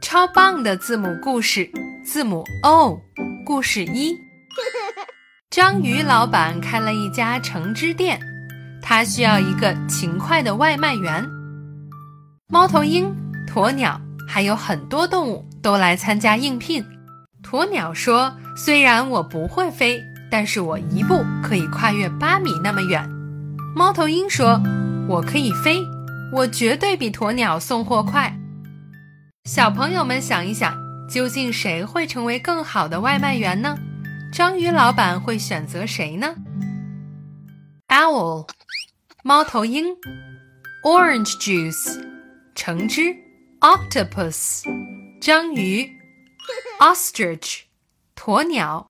超棒的字母故事，字母 O。故事一：章鱼老板开了一家橙汁店，他需要一个勤快的外卖员。猫头鹰、鸵鸟还有很多动物都来参加应聘。鸵鸟说：“虽然我不会飞，但是我一步可以跨越八米那么远。”猫头鹰说：“我可以飞，我绝对比鸵鸟送货快。”小朋友们想一想，究竟谁会成为更好的外卖员呢？章鱼老板会选择谁呢？Owl，猫头鹰；Orange juice，橙汁；Octopus，章鱼；Ostrich，鸵鸟